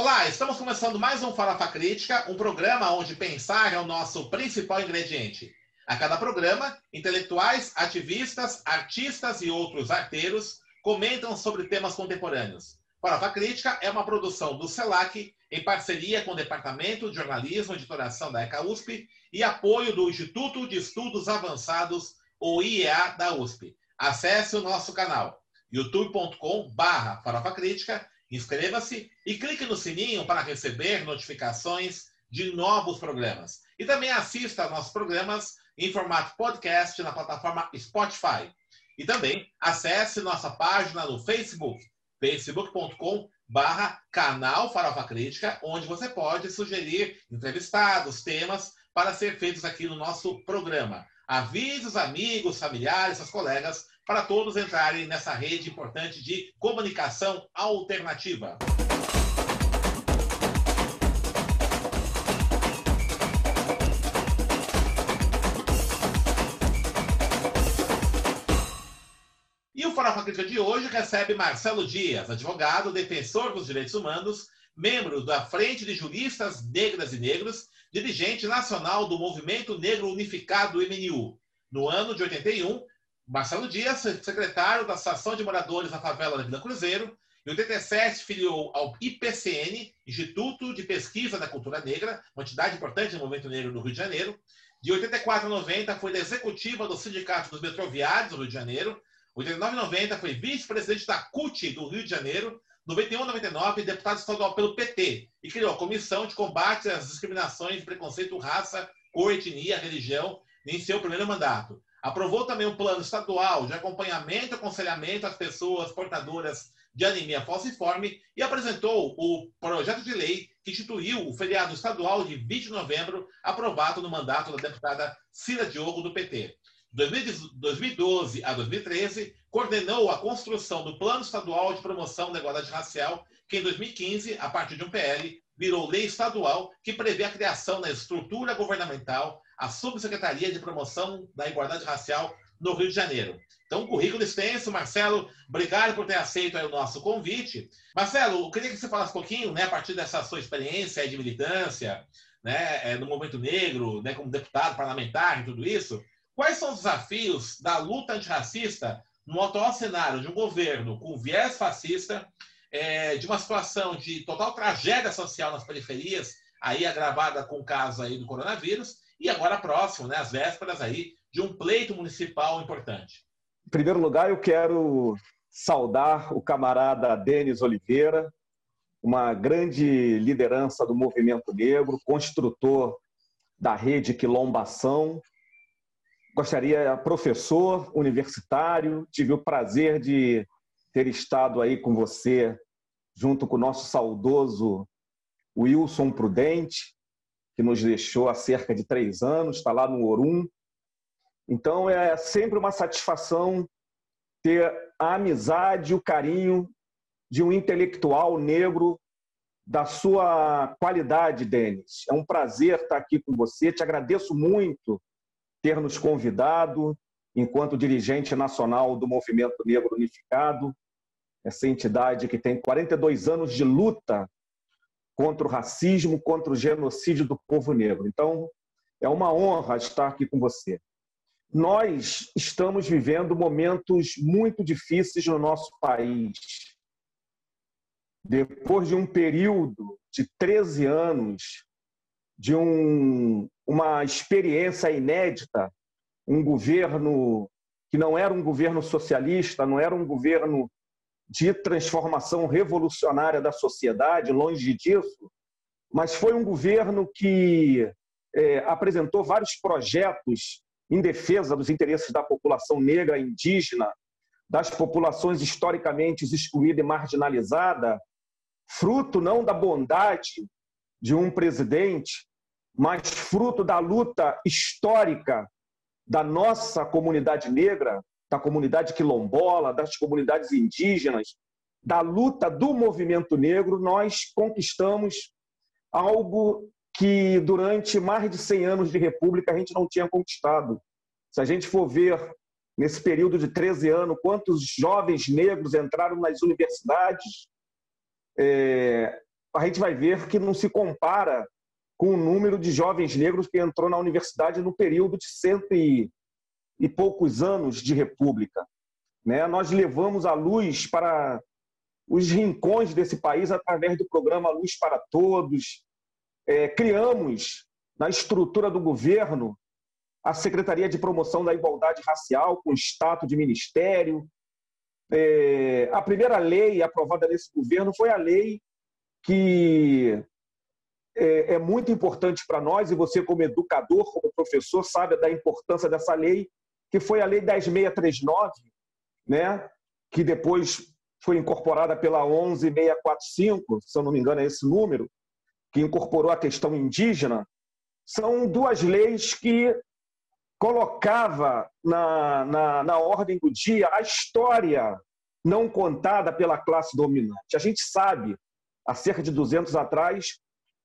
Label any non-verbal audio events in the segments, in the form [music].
Olá, estamos começando mais um Farofa Crítica, um programa onde pensar é o nosso principal ingrediente. A cada programa, intelectuais, ativistas, artistas e outros arteiros comentam sobre temas contemporâneos. Farofa Crítica é uma produção do CELAC em parceria com o Departamento de Jornalismo e Editoração da ECA USP e apoio do Instituto de Estudos Avançados, ou IEA, da USP. Acesse o nosso canal youtube.com/barra Inscreva-se e clique no sininho para receber notificações de novos programas. E também assista a nossos programas em formato podcast na plataforma Spotify. E também acesse nossa página no Facebook, facebook.com barra canal Farofa Crítica, onde você pode sugerir entrevistados, temas para ser feitos aqui no nosso programa. Avise os amigos, familiares, seus colegas para todos entrarem nessa rede importante de comunicação alternativa. E o Farofa Crítica de hoje recebe Marcelo Dias, advogado, defensor dos direitos humanos, membro da Frente de Juristas Negras e Negros, dirigente nacional do Movimento Negro Unificado MNU. No ano de 81, Marcelo Dias, secretário da Associação de Moradores da Favela da Vila Cruzeiro. Em 87, filiou ao IPCN, Instituto de Pesquisa da Cultura Negra, uma entidade importante do movimento negro do Rio de Janeiro. De 84 a 90, foi da executiva do Sindicato dos Metroviários do Rio de Janeiro. 89 a 90, foi vice-presidente da CUT do Rio de Janeiro. 91 a 99, deputado estadual pelo PT. E criou a Comissão de Combate às Discriminações de Preconceito, Raça, Cor, Etnia, Religião, em seu primeiro mandato. Aprovou também um plano estadual de acompanhamento e aconselhamento às pessoas portadoras de anemia falciforme e apresentou o projeto de lei que instituiu o feriado estadual de 20 de novembro, aprovado no mandato da deputada Cira Diogo, do PT. De 2012 a 2013, coordenou a construção do Plano Estadual de Promoção da Igualdade Racial, que em 2015, a partir de um PL, virou lei estadual que prevê a criação da estrutura governamental a Subsecretaria de Promoção da Igualdade Racial no Rio de Janeiro. Então, currículo extenso, Marcelo, obrigado por ter aceito o nosso convite. Marcelo, eu queria que você falasse um pouquinho, né, a partir dessa sua experiência de militância, né, é, no movimento negro, né, como deputado parlamentar e tudo isso, quais são os desafios da luta antirracista no atual cenário de um governo com viés fascista, é, de uma situação de total tragédia social nas periferias, aí agravada com o caso aí do coronavírus, e agora próximo, né, às vésperas aí de um pleito municipal importante. Em primeiro lugar, eu quero saudar o camarada Denis Oliveira, uma grande liderança do movimento negro, construtor da rede Quilombação. Gostaria, professor universitário, tive o prazer de ter estado aí com você, junto com o nosso saudoso Wilson Prudente, que nos deixou há cerca de três anos, está lá no Orum. Então é sempre uma satisfação ter a amizade e o carinho de um intelectual negro da sua qualidade, Denis. É um prazer estar aqui com você. Te agradeço muito ter nos convidado enquanto dirigente nacional do Movimento Negro Unificado, essa entidade que tem 42 anos de luta contra o racismo, contra o genocídio do povo negro. Então, é uma honra estar aqui com você. Nós estamos vivendo momentos muito difíceis no nosso país. Depois de um período de 13 anos, de um, uma experiência inédita, um governo que não era um governo socialista, não era um governo de transformação revolucionária da sociedade, longe disso, mas foi um governo que é, apresentou vários projetos em defesa dos interesses da população negra, indígena, das populações historicamente excluída e marginalizada, fruto não da bondade de um presidente, mas fruto da luta histórica da nossa comunidade negra, da comunidade quilombola, das comunidades indígenas, da luta do movimento negro, nós conquistamos algo que durante mais de 100 anos de república a gente não tinha conquistado. Se a gente for ver nesse período de 13 anos quantos jovens negros entraram nas universidades, é, a gente vai ver que não se compara com o número de jovens negros que entrou na universidade no período de cento e, e poucos anos de república. Né? Nós levamos a luz para os rincões desse país através do programa Luz para Todos. É, criamos na estrutura do governo a Secretaria de Promoção da Igualdade Racial, com status de ministério. É, a primeira lei aprovada nesse governo foi a lei que é, é muito importante para nós, e você, como educador, como professor, sabe da importância dessa lei, que foi a Lei 10639, né? que depois foi incorporada pela 11645, se eu não me engano é esse número, que incorporou a questão indígena, são duas leis que colocava na, na, na ordem do dia a história não contada pela classe dominante. A gente sabe, há cerca de 200 atrás,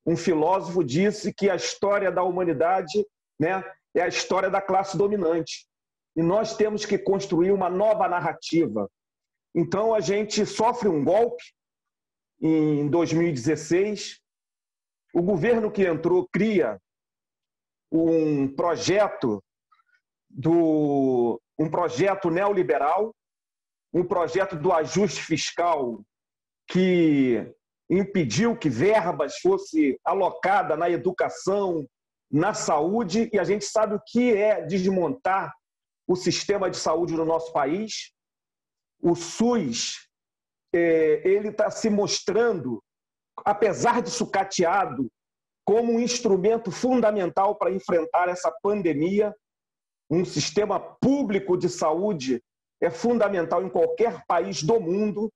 um filósofo disse que a história da humanidade né, é a história da classe dominante. E nós temos que construir uma nova narrativa. Então, a gente sofre um golpe em 2016. O governo que entrou cria um projeto do um projeto neoliberal, um projeto do ajuste fiscal que impediu que verbas fosse alocada na educação, na saúde, e a gente sabe o que é desmontar o sistema de saúde no nosso país. O SUS é, ele está se mostrando, apesar de sucateado, como um instrumento fundamental para enfrentar essa pandemia. Um sistema público de saúde é fundamental em qualquer país do mundo.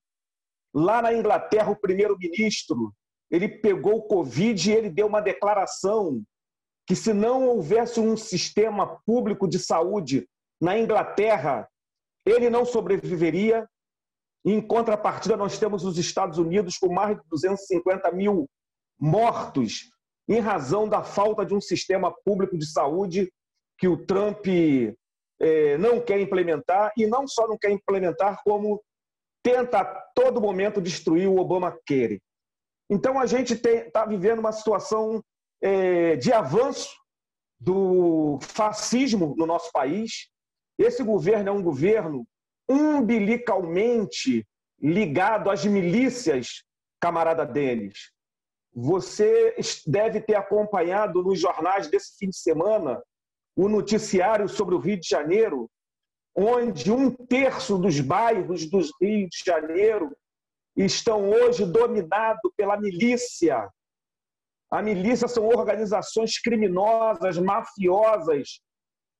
Lá na Inglaterra, o primeiro-ministro ele pegou o Covid e ele deu uma declaração que se não houvesse um sistema público de saúde na Inglaterra, ele não sobreviveria. Em contrapartida, nós temos os Estados Unidos com mais de 250 mil mortos em razão da falta de um sistema público de saúde que o Trump é, não quer implementar, e não só não quer implementar, como tenta a todo momento destruir o Obamacare. Então, a gente está vivendo uma situação é, de avanço do fascismo no nosso país. Esse governo é um governo umbilicalmente ligado às milícias, camarada Denis. Você deve ter acompanhado nos jornais desse fim de semana o noticiário sobre o Rio de Janeiro, onde um terço dos bairros do Rio de Janeiro estão hoje dominados pela milícia. A milícia são organizações criminosas, mafiosas,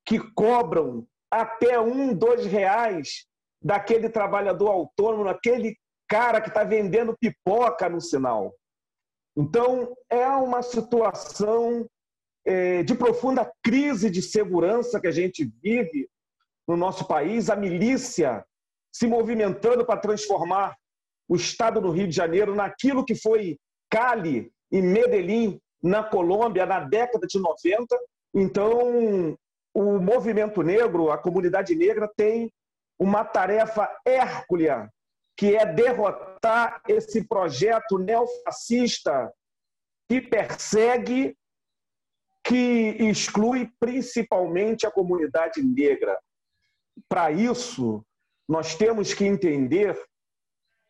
que cobram até um, dois reais daquele trabalhador autônomo, daquele cara que está vendendo pipoca no sinal. Então, é uma situação é, de profunda crise de segurança que a gente vive no nosso país, a milícia se movimentando para transformar o estado do Rio de Janeiro naquilo que foi Cali e Medellín na Colômbia na década de 90. Então, o movimento negro, a comunidade negra, tem uma tarefa hércula que é derrotar esse projeto neofascista que persegue, que exclui principalmente a comunidade negra. Para isso, nós temos que entender,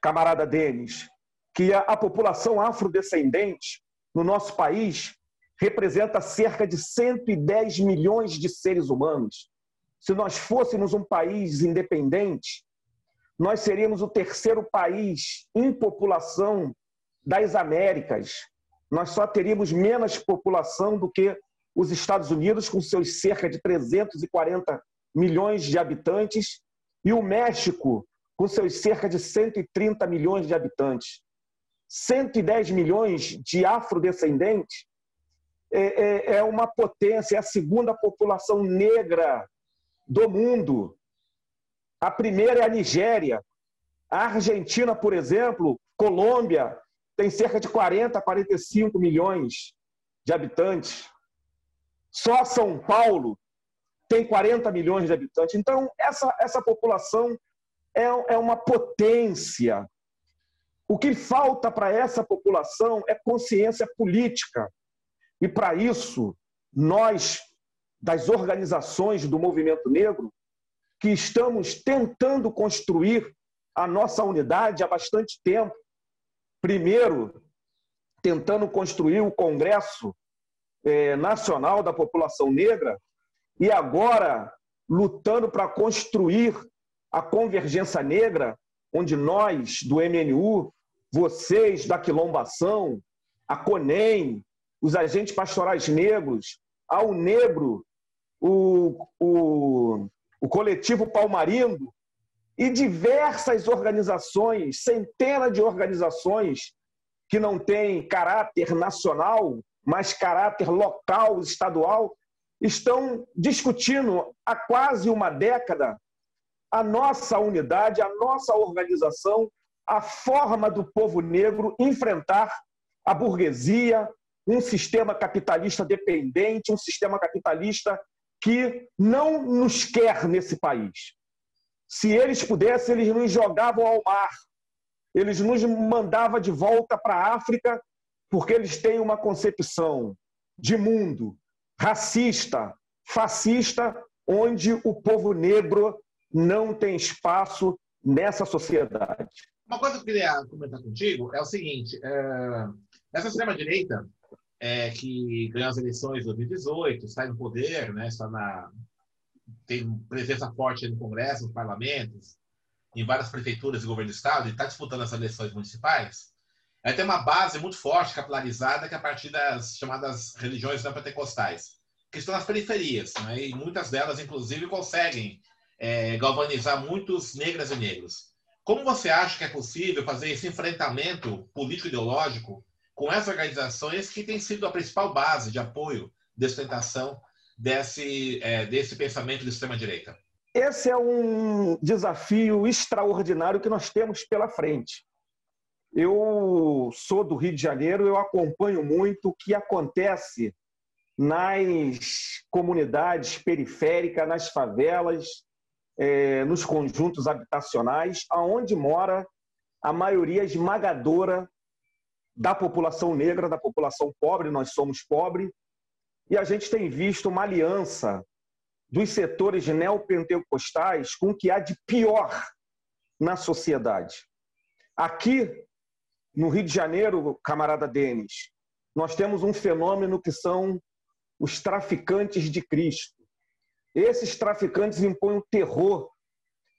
camarada Denis, que a, população afrodescendente no nosso país representa cerca de 110 milhões de seres humanos. Se nós fôssemos um país independente, nós seríamos o terceiro país em população das Américas. Nós só teríamos menos população do que os Estados Unidos, com seus cerca de 340 milhões de habitantes, e o México, com seus cerca de 130 milhões de habitantes. 110 milhões de afrodescendentes é, é, é uma potência, é a segunda população negra do mundo. A primeira é a Nigéria. A Argentina, por exemplo, Colômbia, tem cerca de 40, 45 milhões de habitantes. Só São Paulo tem 40 milhões de habitantes. Então, essa, essa população é, é uma potência. O que falta para essa população é consciência política. E para isso, nós, das organizações do movimento negro, que estamos tentando construir a nossa unidade há bastante tempo. Primeiro, tentando construir o Congresso é, Nacional da População Negra, e agora lutando para construir a Convergência Negra, onde nós, do MNU, vocês da Quilombação, a CONEM, os agentes pastorais negros, ao Negro, o, o, o coletivo Palmarindo e diversas organizações, centenas de organizações que não têm caráter nacional, mas caráter local, estadual, estão discutindo há quase uma década a nossa unidade, a nossa organização, a forma do povo negro enfrentar a burguesia, um sistema capitalista dependente, um sistema capitalista que não nos quer nesse país. Se eles pudessem, eles nos jogavam ao mar, eles nos mandavam de volta para a África, porque eles têm uma concepção de mundo racista, fascista, onde o povo negro não tem espaço nessa sociedade. Uma coisa que eu queria comentar contigo é o seguinte: é... essa extrema-direita é, que ganhou as eleições de 2018, está no poder, né, está na, tem presença forte no Congresso, nos parlamentos, em várias prefeituras e governo do Estado, e está disputando as eleições municipais, ela tem uma base muito forte, capilarizada, que é a partir das chamadas religiões não pentecostais, que estão nas periferias, né, e muitas delas, inclusive, conseguem é, galvanizar muitos negras e negros. Como você acha que é possível fazer esse enfrentamento político-ideológico com essas organizações que têm sido a principal base de apoio, de sustentação desse, é, desse pensamento de extrema-direita? Esse é um desafio extraordinário que nós temos pela frente. Eu sou do Rio de Janeiro, eu acompanho muito o que acontece nas comunidades periféricas, nas favelas, é, nos conjuntos habitacionais, aonde mora a maioria esmagadora da população negra, da população pobre, nós somos pobres, e a gente tem visto uma aliança dos setores neopentecostais com o que há de pior na sociedade. Aqui, no Rio de Janeiro, camarada Denis, nós temos um fenômeno que são os traficantes de Cristo. Esses traficantes impõem o terror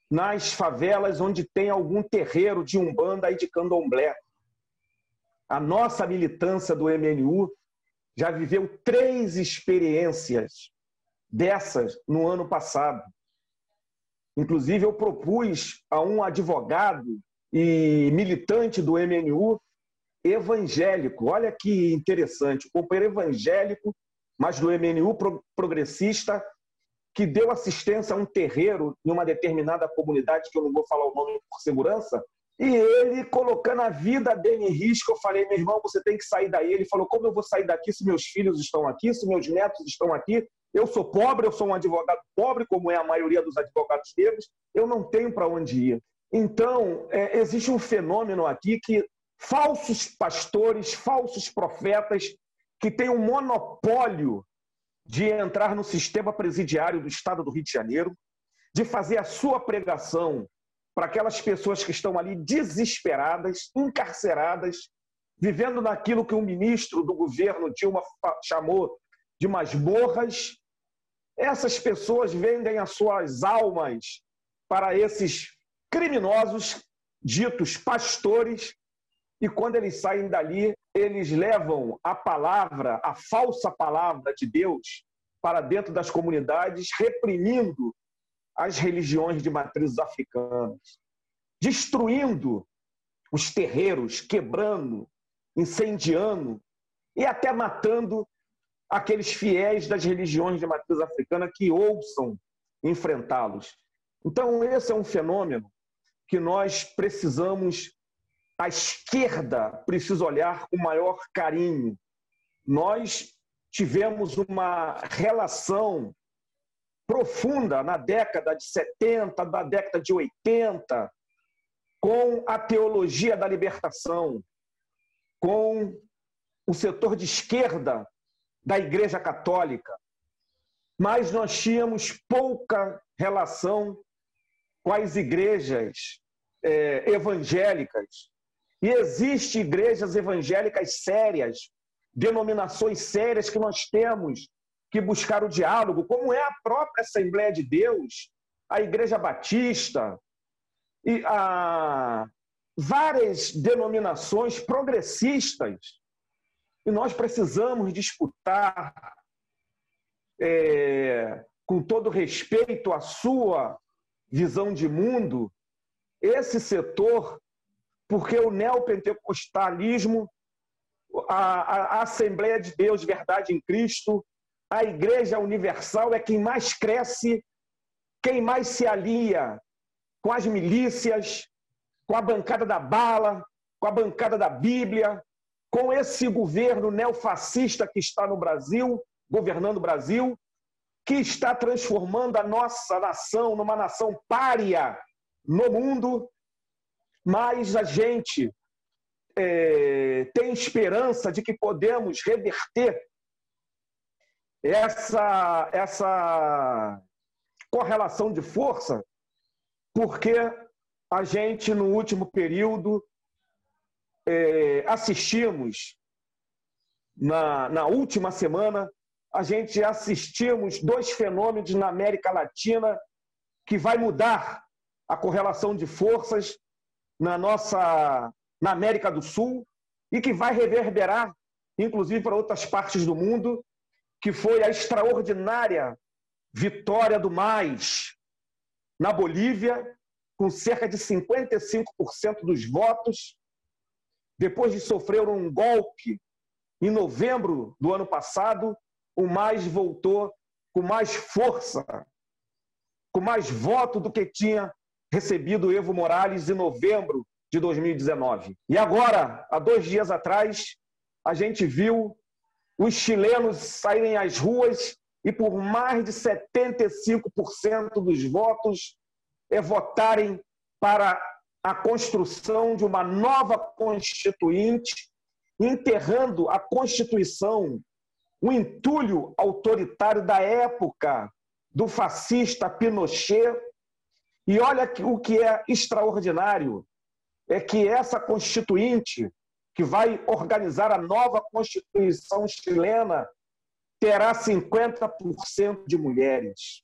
nas favelas onde tem algum terreiro de umbanda e de candomblé. A nossa militância do MNU já viveu três experiências dessas no ano passado. Inclusive, eu propus a um advogado e militante do MNU evangélico. Olha que interessante, o companheiro evangélico, mas do MNU progressista, que deu assistência a um terreiro em uma determinada comunidade, que eu não vou falar o nome por segurança, e ele colocando a vida dele em risco, eu falei, meu irmão, você tem que sair daí. Ele falou, como eu vou sair daqui se meus filhos estão aqui, se meus netos estão aqui? Eu sou pobre, eu sou um advogado pobre, como é a maioria dos advogados negros, eu não tenho para onde ir. Então, é, existe um fenômeno aqui que falsos pastores, falsos profetas, que têm um monopólio de entrar no sistema presidiário do Estado do Rio de Janeiro, de fazer a sua pregação para aquelas pessoas que estão ali desesperadas, encarceradas, vivendo naquilo que o ministro do governo Dilma chamou de masmorras. Essas pessoas vendem as suas almas para esses criminosos ditos pastores e quando eles saem dali, eles levam a palavra, a falsa palavra de Deus para dentro das comunidades, reprimindo as religiões de matrizes africanas, destruindo os terreiros, quebrando, incendiando e até matando aqueles fiéis das religiões de matriz africana que ouçam enfrentá-los. Então, esse é um fenômeno que nós precisamos, a esquerda precisa olhar com maior carinho. Nós tivemos uma relação profunda na década de 70, na década de 80, com a teologia da libertação, com o setor de esquerda da Igreja Católica, mas nós tínhamos pouca relação com as igrejas é, evangélicas. E existem igrejas evangélicas sérias, denominações sérias que nós temos que buscar o diálogo, como é a própria Assembleia de Deus, a Igreja Batista e a várias denominações progressistas. E nós precisamos disputar, é, com todo respeito à sua visão de mundo, esse setor, porque o neopentecostalismo, a, a Assembleia de Deus, Verdade em Cristo, a Igreja Universal é quem mais cresce, quem mais se alia com as milícias, com a bancada da bala, com a bancada da Bíblia, com esse governo neofascista que está no Brasil, governando o Brasil, que está transformando a nossa nação numa nação pária no mundo, mas a gente é, tem esperança de que podemos reverter essa, essa correlação de força, porque a gente, no último período, é, assistimos, na, na última semana, a gente assistimos dois fenômenos na América Latina que vai mudar a correlação de forças na nossa na América do Sul e que vai reverberar inclusive para outras partes do mundo, que foi a extraordinária vitória do mais na Bolívia, com cerca de 55% dos votos, depois de sofrer um golpe em novembro do ano passado, o mais voltou com mais força, com mais voto do que tinha recebido Evo Morales em novembro de 2019. E agora, há dois dias atrás, a gente viu os chilenos saírem às ruas e por mais de 75% dos votos é votarem para a construção de uma nova constituinte, enterrando a Constituição, o entulho autoritário da época do fascista Pinochet. E olha o que é extraordinário: é que essa constituinte, que vai organizar a nova Constituição chilena, terá 50% de mulheres.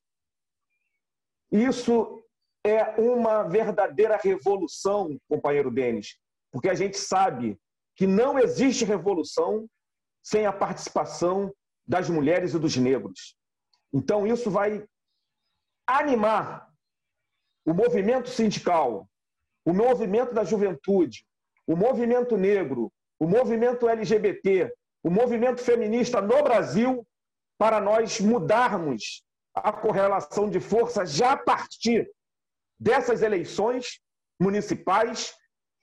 Isso é uma verdadeira revolução, companheiro Denis, porque a gente sabe que não existe revolução sem a participação das mulheres e dos negros. Então, isso vai animar o movimento sindical, o movimento da juventude, o movimento negro, o movimento LGBT, o movimento feminista no Brasil, para nós mudarmos a correlação de forças já a partir dessas eleições municipais,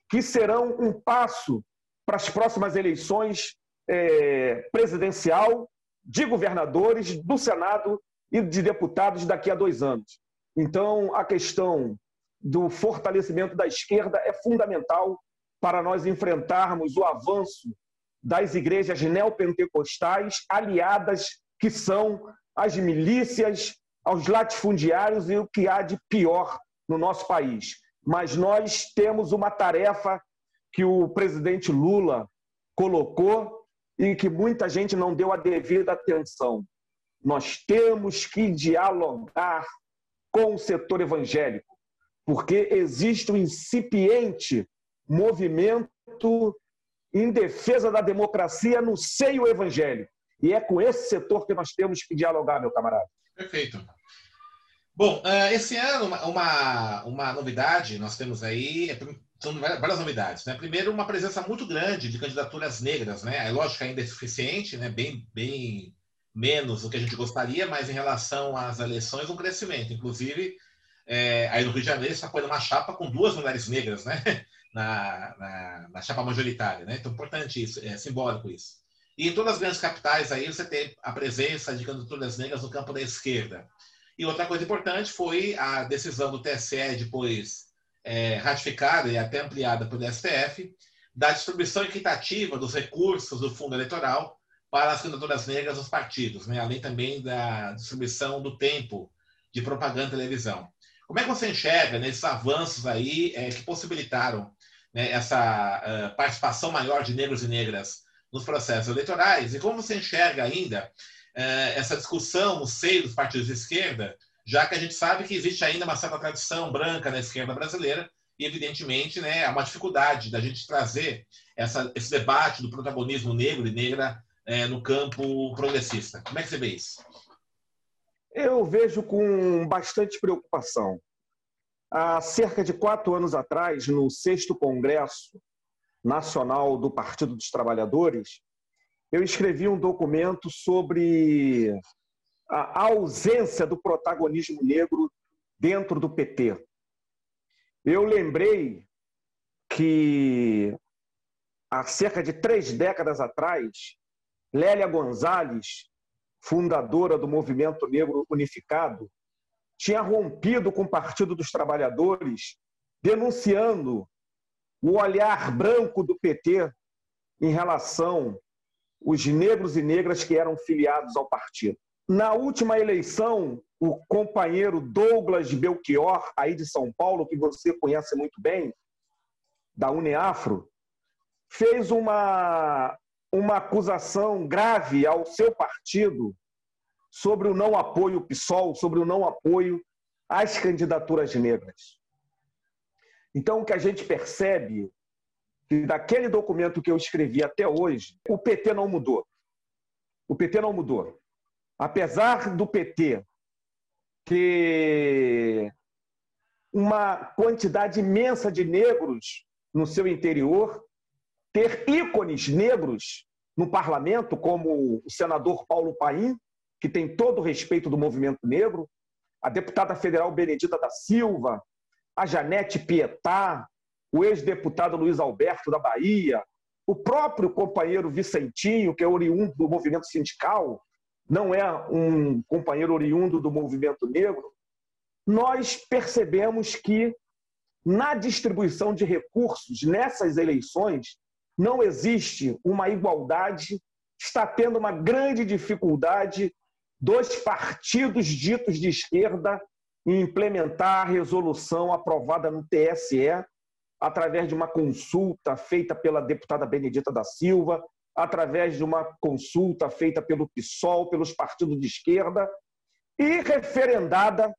que serão um passo para as próximas eleições é, presidencial, de governadores, do Senado e de deputados daqui a dois anos. Então, a questão do fortalecimento da esquerda é fundamental para nós enfrentarmos o avanço das igrejas neopentecostais aliadas que são as milícias, aos latifundiários e o que há de pior no nosso país. Mas nós temos uma tarefa que o presidente Lula colocou e que muita gente não deu a devida atenção. Nós temos que dialogar com o setor evangélico, porque existe um incipiente movimento em defesa da democracia no seio evangélico. E é com esse setor que nós temos que dialogar, meu camarada. Perfeito. Bom, eh, esse ano, uma, uma novidade nós temos aí, é, são várias novidades. Né? Primeiro, uma presença muito grande de candidaturas negras. Né? É lógico ainda é suficiente, né? bem, bem menos do que a gente gostaria, mas em relação às eleições, um crescimento. Inclusive, é, aí no Rio de Janeiro está apoiando uma chapa com duas mulheres negras né? Na, na, na chapa majoritária. Né? Então, importante isso, é simbólico isso. E em todas as grandes capitais aí você tem a presença de candidaturas negras no campo da esquerda. E outra coisa importante foi a decisão do TSE depois é, ratificada e até ampliada pelo STF, da distribuição equitativa dos recursos do fundo eleitoral para as candidaturas negras dos partidos, né? além também da distribuição do tempo de propaganda e televisão. Como é que você enxerga nesses avanços aí é, que possibilitaram né, essa uh, participação maior de negros e negras nos processos eleitorais? E como você enxerga ainda uh, essa discussão no seio dos partidos de esquerda, já que a gente sabe que existe ainda uma certa tradição branca na esquerda brasileira e, evidentemente, né, há uma dificuldade da gente trazer essa, esse debate do protagonismo negro e negra é, no campo progressista. Como é que você vê isso? Eu vejo com bastante preocupação. Há cerca de quatro anos atrás, no sexto Congresso Nacional do Partido dos Trabalhadores, eu escrevi um documento sobre a ausência do protagonismo negro dentro do PT. Eu lembrei que há cerca de três décadas atrás, Lélia Gonzalez, fundadora do Movimento Negro Unificado, tinha rompido com o Partido dos Trabalhadores, denunciando o olhar branco do PT em relação aos negros e negras que eram filiados ao partido. Na última eleição, o companheiro Douglas Belchior, aí de São Paulo, que você conhece muito bem, da Uneafro, fez uma, uma acusação grave ao seu partido sobre o não apoio ao PSOL, sobre o não apoio às candidaturas negras. Então, o que a gente percebe que daquele documento que eu escrevi até hoje, o PT não mudou. O PT não mudou. Apesar do PT ter uma quantidade imensa de negros no seu interior, ter ícones negros no parlamento, como o senador Paulo Paim, que tem todo o respeito do movimento negro, a deputada federal Benedita da Silva, a Janete Pietá, o ex-deputado Luiz Alberto da Bahia, o próprio companheiro Vicentinho, que é oriundo do movimento sindical, não é um companheiro oriundo do movimento negro, nós percebemos que na distribuição de recursos nessas eleições não existe uma igualdade, está tendo uma grande dificuldade dos partidos ditos de esquerda em implementar a resolução aprovada no TSE através de uma consulta feita pela deputada Benedita da Silva, através de uma consulta feita pelo PSOL, pelos partidos de esquerda e referendada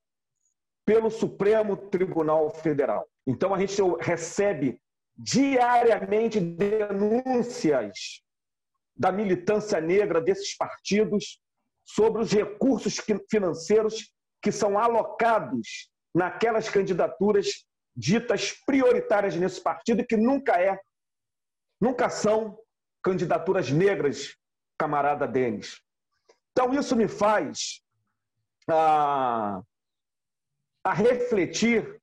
pelo Supremo Tribunal Federal. Então a gente recebe diariamente denúncias da militância negra desses partidos sobre os recursos financeiros que são alocados naquelas candidaturas ditas prioritárias nesse partido e que nunca é, nunca são candidaturas negras, camarada Denis. Então, isso me faz a, a refletir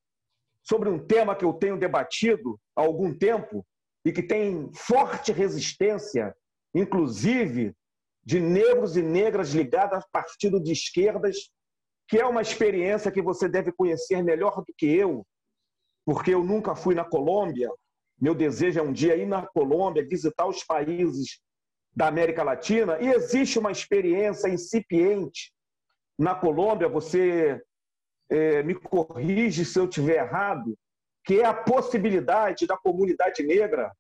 sobre um tema que eu tenho debatido há algum tempo e que tem forte resistência, inclusive de negros e negras ligados a partido de esquerdas, que é uma experiência que você deve conhecer melhor do que eu, porque eu nunca fui na Colômbia, meu desejo é um dia ir na Colômbia, visitar os países da América Latina, e existe uma experiência incipiente na Colômbia, você é, me corrige se eu estiver errado, que é a possibilidade da comunidade negra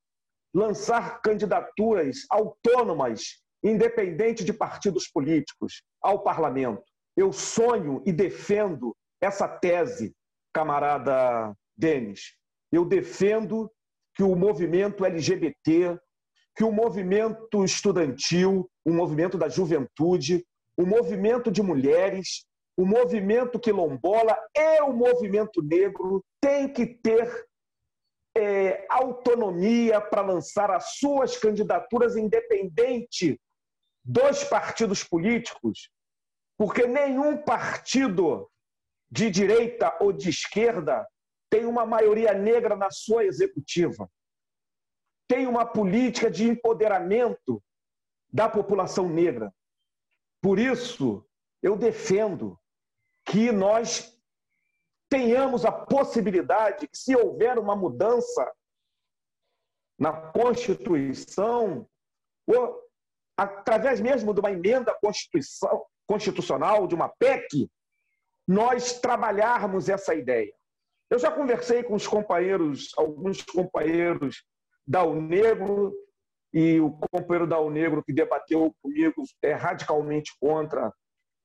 lançar candidaturas autônomas, independente de partidos políticos, ao parlamento. Eu sonho e defendo essa tese, camarada Denis. Eu defendo que o movimento LGBT, que o movimento estudantil, o movimento da juventude, o movimento de mulheres, o movimento quilombola e o movimento negro têm que ter é, autonomia para lançar as suas candidaturas independente dos partidos políticos, porque nenhum partido de direita ou de esquerda tem uma maioria negra na sua executiva, tem uma política de empoderamento da população negra. Por isso, eu defendo que nós tenhamos a possibilidade que, se houver uma mudança na Constituição, através mesmo de uma emenda constitucional, de uma PEC, nós trabalharmos essa ideia. Eu já conversei com os companheiros, alguns companheiros da Unegro, e o companheiro da Unegro que debateu comigo é radicalmente contra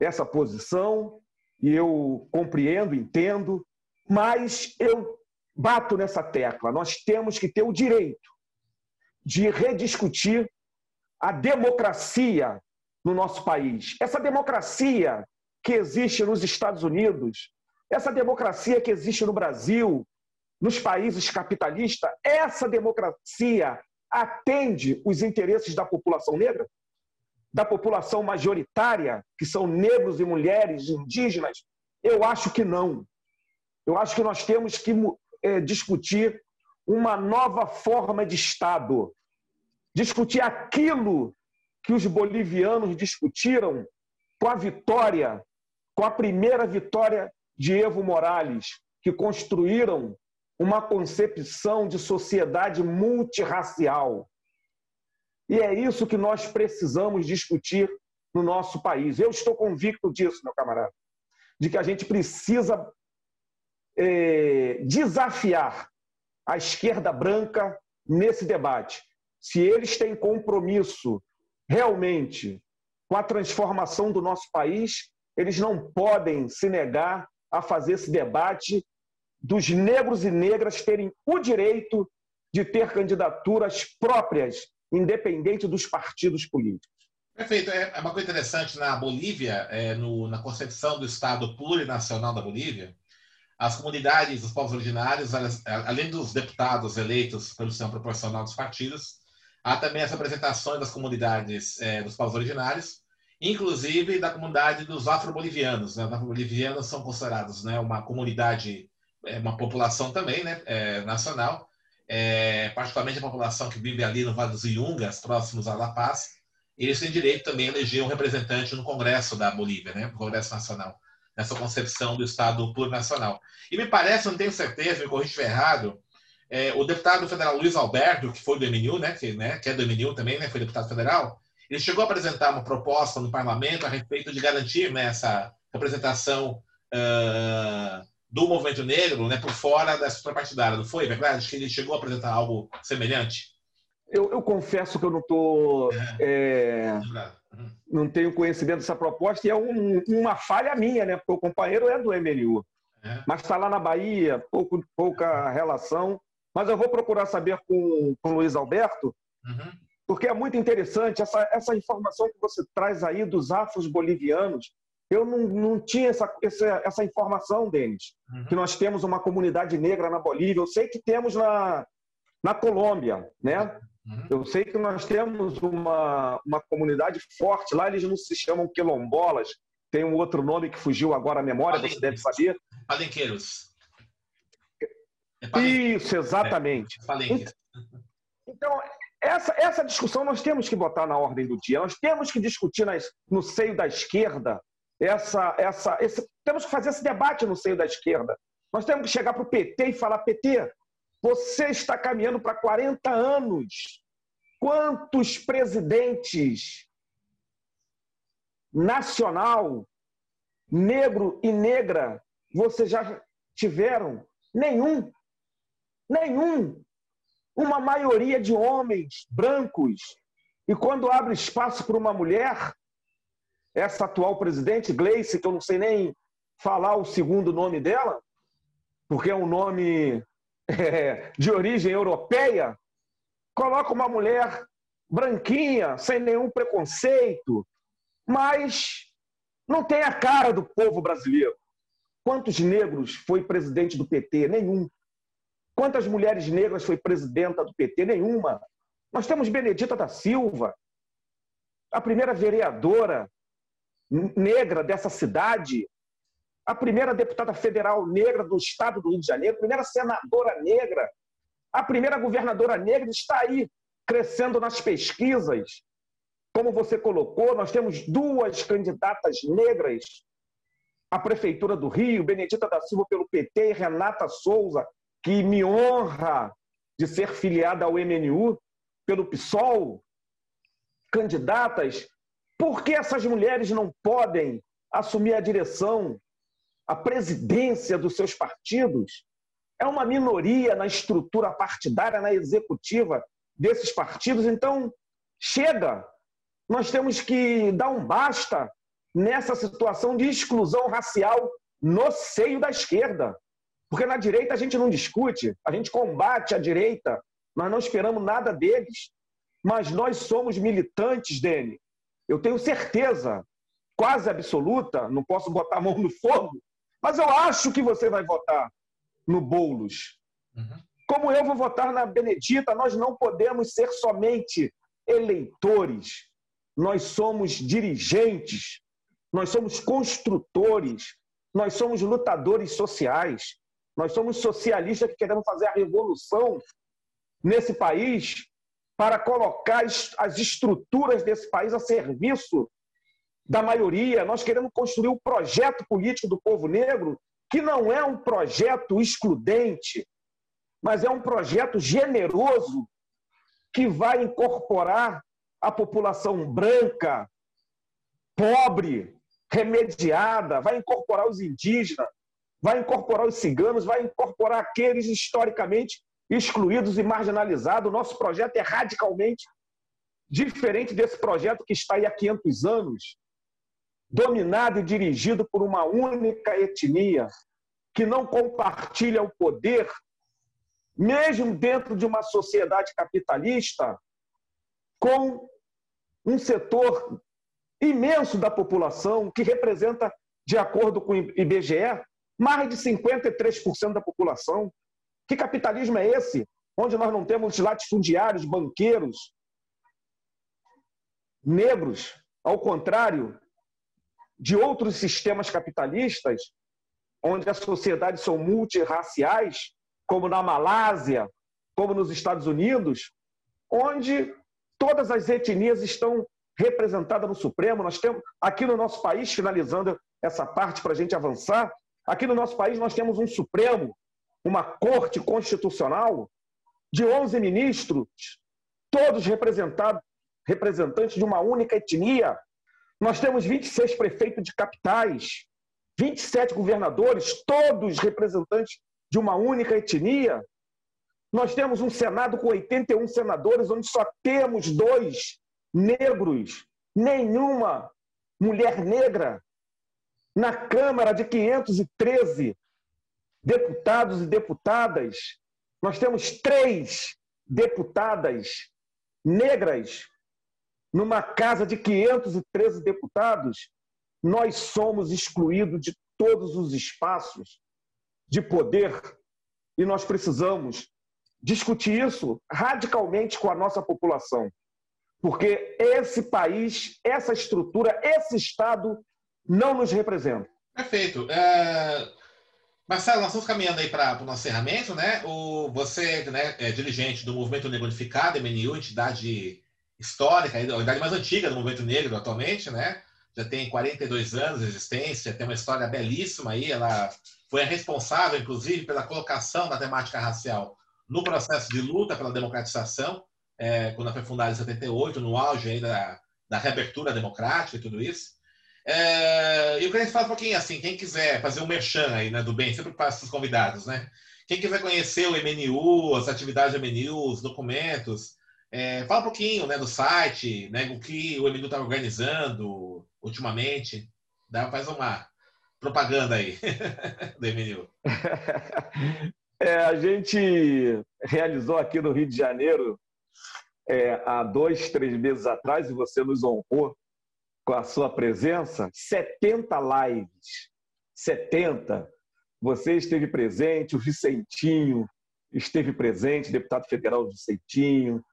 essa posição, e eu compreendo, entendo, mas eu bato nessa tecla. Nós temos que ter o direito de rediscutir a democracia no nosso país. Essa democracia que existe nos Estados Unidos, essa democracia que existe no Brasil, nos países capitalistas, essa democracia atende os interesses da população negra? Da população majoritária, que são negros e mulheres indígenas? Eu acho que não. Eu acho que nós temos que é, discutir uma nova forma de Estado, discutir aquilo que os bolivianos discutiram com a vitória, com a primeira vitória de Evo Morales, que construíram uma concepção de sociedade multirracial. E é isso que nós precisamos discutir no nosso país. Eu estou convicto disso, meu camarada, de que a gente precisa é, desafiar a esquerda branca nesse debate. Se eles têm compromisso realmente com a transformação do nosso país, eles não podem se negar a fazer esse debate dos negros e negras terem o direito de ter candidaturas próprias, independente dos partidos políticos. Perfeito. É, é uma coisa interessante na Bolívia, é, no, na concepção do Estado plurinacional da Bolívia, as comunidades dos povos originários, elas, além dos deputados eleitos pelo sistema proporcional dos partidos, há também as representações das comunidades é, dos povos originários, inclusive da comunidade dos afro-bolivianos. Né? Os afro-bolivianos são considerados né, uma comunidade é uma população também né, é, nacional, é, particularmente a população que vive ali no Vale dos Iungas, próximos a La Paz, eles têm direito também a eleger um representante no Congresso da Bolívia, né, no Congresso Nacional, nessa concepção do Estado plurinacional. E me parece, não tenho certeza, me corrija errado, é, o deputado federal Luiz Alberto, que foi do MNU, né, que, né, que é do MNU também, né, foi deputado federal, ele chegou a apresentar uma proposta no parlamento a respeito de garantir né, essa representação uh, do movimento negro né, por fora da estrutura partidária, não foi? Verdade? Acho que ele chegou a apresentar algo semelhante. Eu, eu confesso que eu não estou. É, uhum. não tenho conhecimento dessa proposta e é um, uma falha minha, né? Porque o companheiro é do MLU. É. Mas está lá na Bahia, pouco, pouca relação. Mas eu vou procurar saber com, com o Luiz Alberto, uhum. porque é muito interessante essa, essa informação que você traz aí dos afros bolivianos eu não, não tinha essa, essa, essa informação, Denis, uhum. que nós temos uma comunidade negra na Bolívia. Eu sei que temos na, na Colômbia, né? Uhum. Eu sei que nós temos uma, uma comunidade forte. Lá eles não se chamam quilombolas. Tem um outro nome que fugiu agora à memória, você deve saber. Palenqueiros. Isso, exatamente. É, então, essa, essa discussão nós temos que botar na ordem do dia. Nós temos que discutir nas, no seio da esquerda essa, essa, esse, temos que fazer esse debate no seio da esquerda. Nós temos que chegar para o PT e falar: PT, você está caminhando para 40 anos. Quantos presidentes nacional, negro e negra, você já tiveram? Nenhum. Nenhum. Uma maioria de homens brancos. E quando abre espaço para uma mulher, essa atual presidente, Gleice, que eu não sei nem falar o segundo nome dela, porque é um nome [laughs] é, de origem europeia, coloca uma mulher branquinha, sem nenhum preconceito, mas não tem a cara do povo brasileiro. Quantos negros foi presidente do PT? Nenhum. Quantas mulheres negras foi presidenta do PT? Nenhuma. Nós temos Benedita da Silva, a primeira vereadora negra dessa cidade, a primeira deputada federal negra do estado do Rio de Janeiro, a primeira senadora negra, a primeira governadora negra está aí crescendo nas pesquisas. Como você colocou, nós temos duas candidatas negras a Prefeitura do Rio, Benedita da Silva pelo PT, Renata Souza, que me honra de ser filiada ao MNU, pelo PSOL, candidatas, por que essas mulheres não podem assumir a direção, a presidência dos seus partidos? É uma minoria na estrutura partidária, na executiva desses partidos. Então, chega. Nós temos que dar um basta nessa situação de exclusão racial no seio da esquerda. Porque na direita a gente não discute, a gente combate a direita, nós não esperamos nada deles. Mas nós somos militantes, Dene. Eu tenho certeza, quase absoluta, não posso botar a mão no fogo, mas eu acho que você vai votar no Boulos. Uhum. Como eu vou votar na Benedita, nós não podemos ser somente eleitores. Nós somos dirigentes, nós somos construtores, nós somos lutadores sociais, nós somos socialistas que queremos fazer a revolução nesse país para colocar as estruturas desse país a serviço da maioria. Nós queremos construir o um projeto político do povo negro, que não é um projeto excludente, mas é um projeto generoso que vai incorporar a população branca, pobre, remediada, vai incorporar os indígenas, vai incorporar os ciganos, vai incorporar aqueles historicamente excluídos e marginalizados. O nosso projeto é radicalmente diferente desse projeto que está aí há 500 anos, dominado e dirigido por uma única etnia que não compartilha o poder, mesmo dentro de uma sociedade capitalista, com um setor imenso da população que representa, de acordo com o IBGE, mais de 53% da população. Que capitalismo é esse? Onde nós não temos latifundiários, banqueiros, negros, ao contrário de outros sistemas capitalistas, onde as sociedades são multirraciais, como na Malásia, como nos Estados Unidos, onde todas as etnias estão representadas no Supremo. Nós temos aqui no nosso país, finalizando essa parte para a gente avançar, aqui no nosso país nós temos um Supremo uma corte constitucional de 11 ministros, todos representados, representantes de uma única etnia. Nós temos 26 prefeitos de capitais, 27 governadores, todos representantes de uma única etnia. Nós temos um Senado com 81 senadores, onde só temos dois negros, nenhuma mulher negra. Na Câmara de 513 deputados e deputadas, nós temos três deputadas negras numa casa de 513 deputados. Nós somos excluídos de todos os espaços de poder e nós precisamos discutir isso radicalmente com a nossa população. Porque esse país, essa estrutura, esse Estado não nos representa. Perfeito. É... Marcelo, nós estamos caminhando aí para o nosso encerramento, né? O, você né, é dirigente do Movimento Negro Unificado, MNU, entidade histórica, a entidade mais antiga do movimento negro atualmente, né? Já tem 42 anos de existência, tem uma história belíssima aí. Ela foi a responsável, inclusive, pela colocação da temática racial no processo de luta pela democratização, é, quando ela foi fundada em 78, no auge aí da, da reabertura democrática e tudo isso. É, eu queria falar um pouquinho assim, quem quiser fazer um merchan aí, né, do bem, sempre para os convidados, né? Quem quiser conhecer o MNU, as atividades do MNU, os documentos, é, fala um pouquinho né, do site, né, o que o MNU está organizando ultimamente. Dá, faz uma propaganda aí [laughs] do MNU. [laughs] É, a gente realizou aqui no Rio de Janeiro é, há dois, três meses atrás, e você nos honrou com a sua presença 70 lives. 70. Você esteve presente, o Vicentinho esteve presente, deputado federal Vicentinho,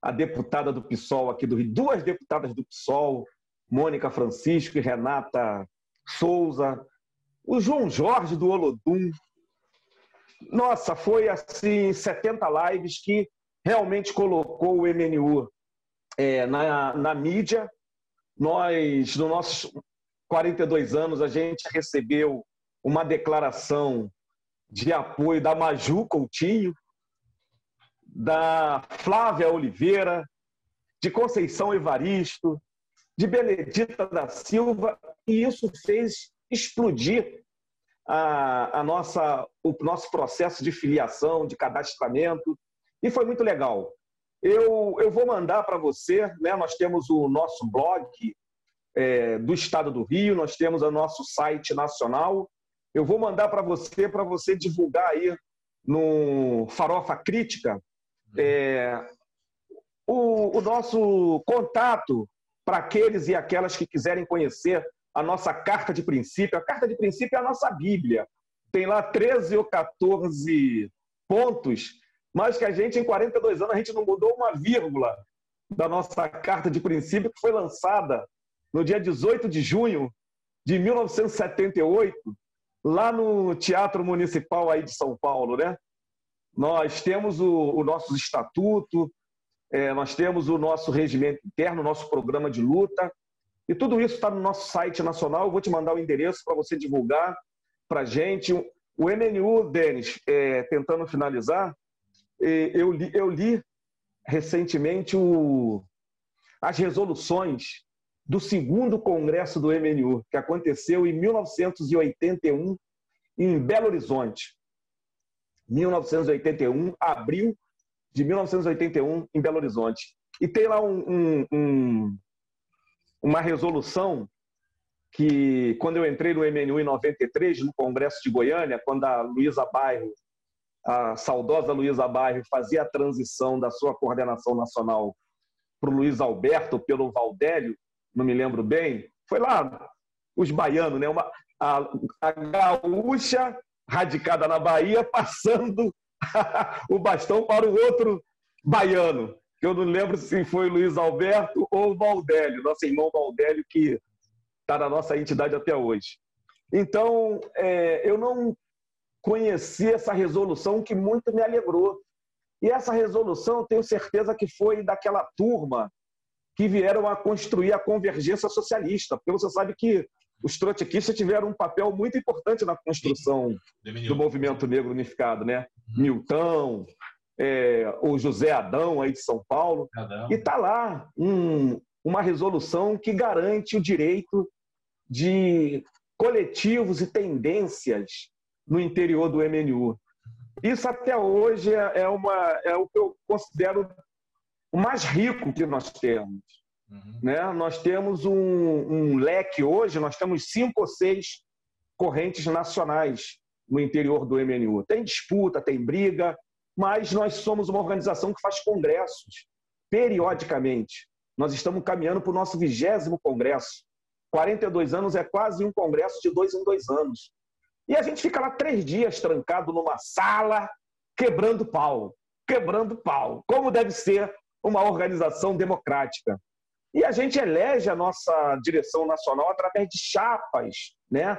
a deputada do PSOL aqui do Rio, duas deputadas do PSOL, Mônica Francisco e Renata Souza, o João Jorge do Olodum. Nossa, foi assim 70 lives que realmente colocou o MNU é, na, na mídia nós, no nosso 42 anos, a gente recebeu uma declaração de apoio da Maju Coutinho, da Flávia Oliveira, de Conceição Evaristo, de Benedita da Silva, e isso fez explodir a, a nossa, o nosso processo de filiação, de cadastramento, e foi muito legal. Eu, eu vou mandar para você, né? nós temos o nosso blog é, do Estado do Rio, nós temos o nosso site nacional. Eu vou mandar para você, para você divulgar aí no Farofa Crítica, é, o, o nosso contato para aqueles e aquelas que quiserem conhecer a nossa carta de princípio. A carta de princípio é a nossa Bíblia. Tem lá 13 ou 14 pontos, mas que a gente, em 42 anos, a gente não mudou uma vírgula da nossa carta de princípio, que foi lançada no dia 18 de junho de 1978, lá no Teatro Municipal aí de São Paulo, né? Nós temos o, o nosso estatuto, é, nós temos o nosso regimento interno, o nosso programa de luta, e tudo isso está no nosso site nacional. Eu vou te mandar o endereço para você divulgar para gente. O MNU, Denis, é, tentando finalizar, eu, li, eu li recentemente o, as resoluções do segundo congresso do MNU, que aconteceu em 1981, em Belo Horizonte. 1981, abril de 1981, em Belo Horizonte. E tem lá um, um, um, uma resolução que, quando eu entrei no MNU em 93, no Congresso de Goiânia, quando a Luísa Bairro, a saudosa Luísa Bairro, fazia a transição da sua coordenação nacional para o Luiz Alberto, pelo Valdélio, não me lembro bem, foi lá os baianos, né? Uma, a, a gaúcha radicada na Bahia passando [laughs] o bastão para o outro baiano, que eu não lembro se foi Luiz Alberto ou Valdélio, nosso irmão Valdélio, que está na nossa entidade até hoje. Então, é, eu não conheci essa resolução que muito me alegrou. E essa resolução, tenho certeza que foi daquela turma que vieram a construir a convergência socialista, porque você sabe que os trotskistas tiveram um papel muito importante na construção do movimento negro unificado, né? Uhum. Milton, é, o José Adão aí de São Paulo, Adão. e está lá um, uma resolução que garante o direito de coletivos e tendências no interior do MNU. Isso até hoje é, é uma, é o que eu considero o mais rico que nós temos. Uhum. Né? Nós temos um, um, leque hoje, nós temos cinco ou seis correntes nacionais no interior do MNU. Tem disputa, tem briga, mas nós somos uma organização que faz congressos periodicamente. Nós estamos caminhando para o nosso vigésimo congresso. 42 anos é quase um congresso de dois em dois anos. E a gente fica lá três dias trancado numa sala, quebrando pau, quebrando pau, como deve ser uma organização democrática. E a gente elege a nossa direção nacional através de chapas, né?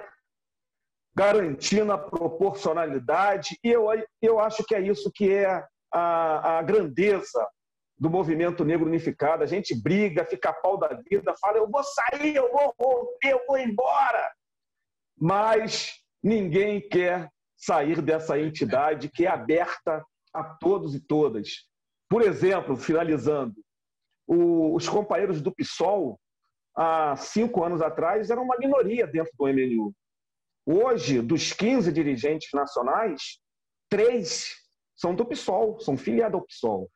garantindo a proporcionalidade. E eu, eu acho que é isso que é a, a grandeza do movimento negro unificado. A gente briga, fica pau da vida, fala: eu vou sair, eu vou romper, eu vou embora. Mas ninguém quer sair dessa entidade que é aberta a todos e todas. Por exemplo, finalizando, o, os companheiros do PSOL, há cinco anos atrás, eram uma minoria dentro do MNU. Hoje, dos 15 dirigentes nacionais, três são do PSOL, são filiados ao PSOL.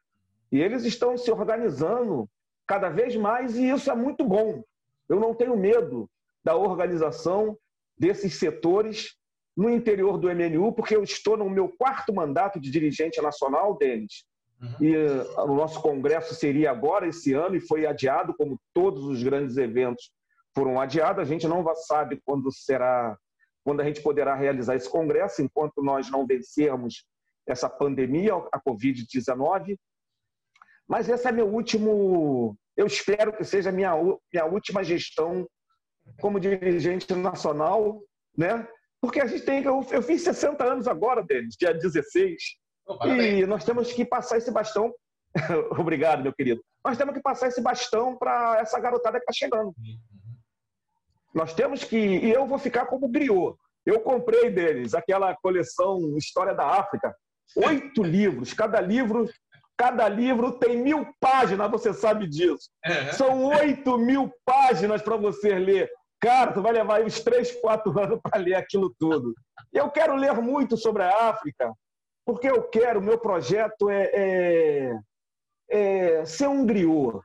E eles estão se organizando cada vez mais e isso é muito bom. Eu não tenho medo da organização desses setores no interior do MNU, porque eu estou no meu quarto mandato de dirigente nacional, Denis, Uhum. E uh, o nosso congresso seria agora, esse ano, e foi adiado, como todos os grandes eventos foram adiados. A gente não sabe quando será, quando a gente poderá realizar esse congresso, enquanto nós não vencermos essa pandemia, a Covid-19. Mas esse é meu último, eu espero que seja minha, minha última gestão como dirigente nacional, né? Porque a gente tem, eu, eu fiz 60 anos agora, Denis, dia 16. Oh, e nós temos que passar esse bastão. [laughs] Obrigado, meu querido. Nós temos que passar esse bastão para essa garotada que está chegando. Uhum. Nós temos que. E eu vou ficar como griot. Eu comprei deles aquela coleção História da África. Oito livros. Cada livro Cada livro tem mil páginas, você sabe disso. São oito mil páginas para você ler. Cara, tu vai levar aí uns três, quatro [laughs] anos para ler aquilo tudo. Eu quero ler muito sobre a África, porque eu quero, meu projeto é, é, é ser um griot,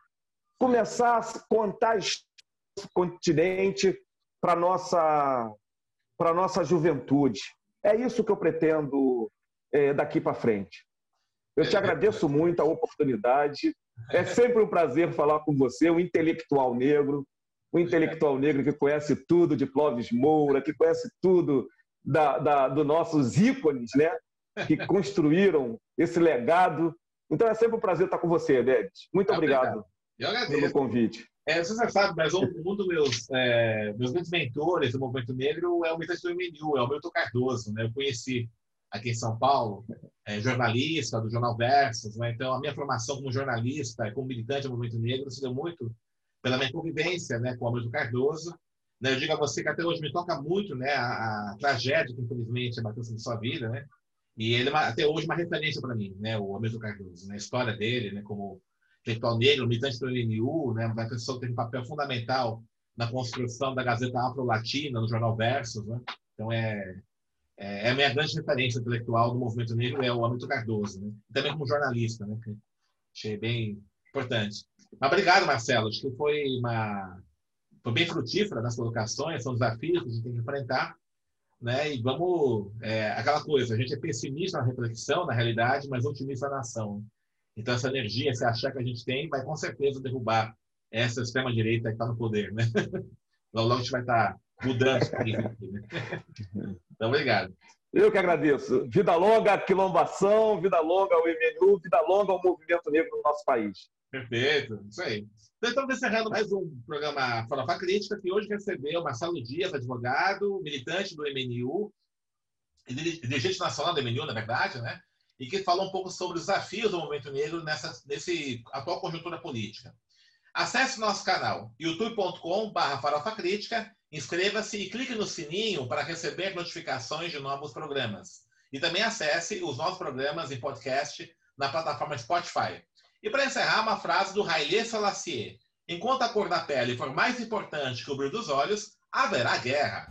começar a contar esse continente para nossa para nossa juventude. É isso que eu pretendo é, daqui para frente. Eu te agradeço muito a oportunidade. É sempre um prazer falar com você, um intelectual negro, um intelectual negro que conhece tudo de Clóvis Moura, que conhece tudo da, da, dos nossos ícones, né? Que construíram esse legado. Então é sempre um prazer estar com você, Dedes. Muito obrigado, obrigado. pelo convite. É, você já sabe, mas um, um dos meus, é, meus grandes mentores do movimento negro é o do MNU, é o Milton Cardoso. Né? Eu conheci aqui em São Paulo, é, jornalista do Jornal Versus. Né? Então, a minha formação como jornalista, como militante do movimento negro, se deu muito pela minha convivência né, com o Milton Cardoso. Né? Eu digo a você que até hoje me toca muito né, a, a tragédia que, infelizmente, abateu sobre sua vida. Né? E ele, é até hoje, uma referência para mim, né, o Hamilton Cardoso. Né? A história dele, né, como intelectual negro, militante do NNU, né, uma pessoa que teve um papel fundamental na construção da Gazeta Afro-Latina, no jornal Versus. Né? Então, é, é, é a minha grande referência intelectual do movimento negro é o Hamilton Cardoso. Né? Também como jornalista, né? achei bem importante. Mas obrigado, Marcelo. Acho que foi uma foi bem frutífera nas colocações, são desafios que a gente tem que enfrentar, né? E vamos é, aquela coisa, a gente é pessimista na reflexão, na realidade, mas otimista na ação. Então essa energia, esse achar que a gente tem, vai com certeza derrubar essa extrema direita que está no poder, né? [laughs] logo, logo a gente vai estar tá isso né? [laughs] Então, obrigado. Eu que agradeço. Vida longa à quilombação, vida longa ao MNU, vida longa ao movimento negro no nosso país. Perfeito, isso aí. Então, estamos encerrando mais um programa Farofa Crítica, que hoje recebeu Marcelo Dias, advogado, militante do MNU, dirigente nacional do MNU, na verdade, né? E que falou um pouco sobre os desafios do movimento negro nessa nesse atual conjuntura política. Acesse nosso canal youtube.com.br Farofa Crítica, inscreva-se e clique no sininho para receber notificações de novos programas. E também acesse os nossos programas em podcast na plataforma Spotify. E para encerrar, uma frase do Haile Selassie. Enquanto a cor da pele for mais importante que o brilho dos olhos, haverá guerra.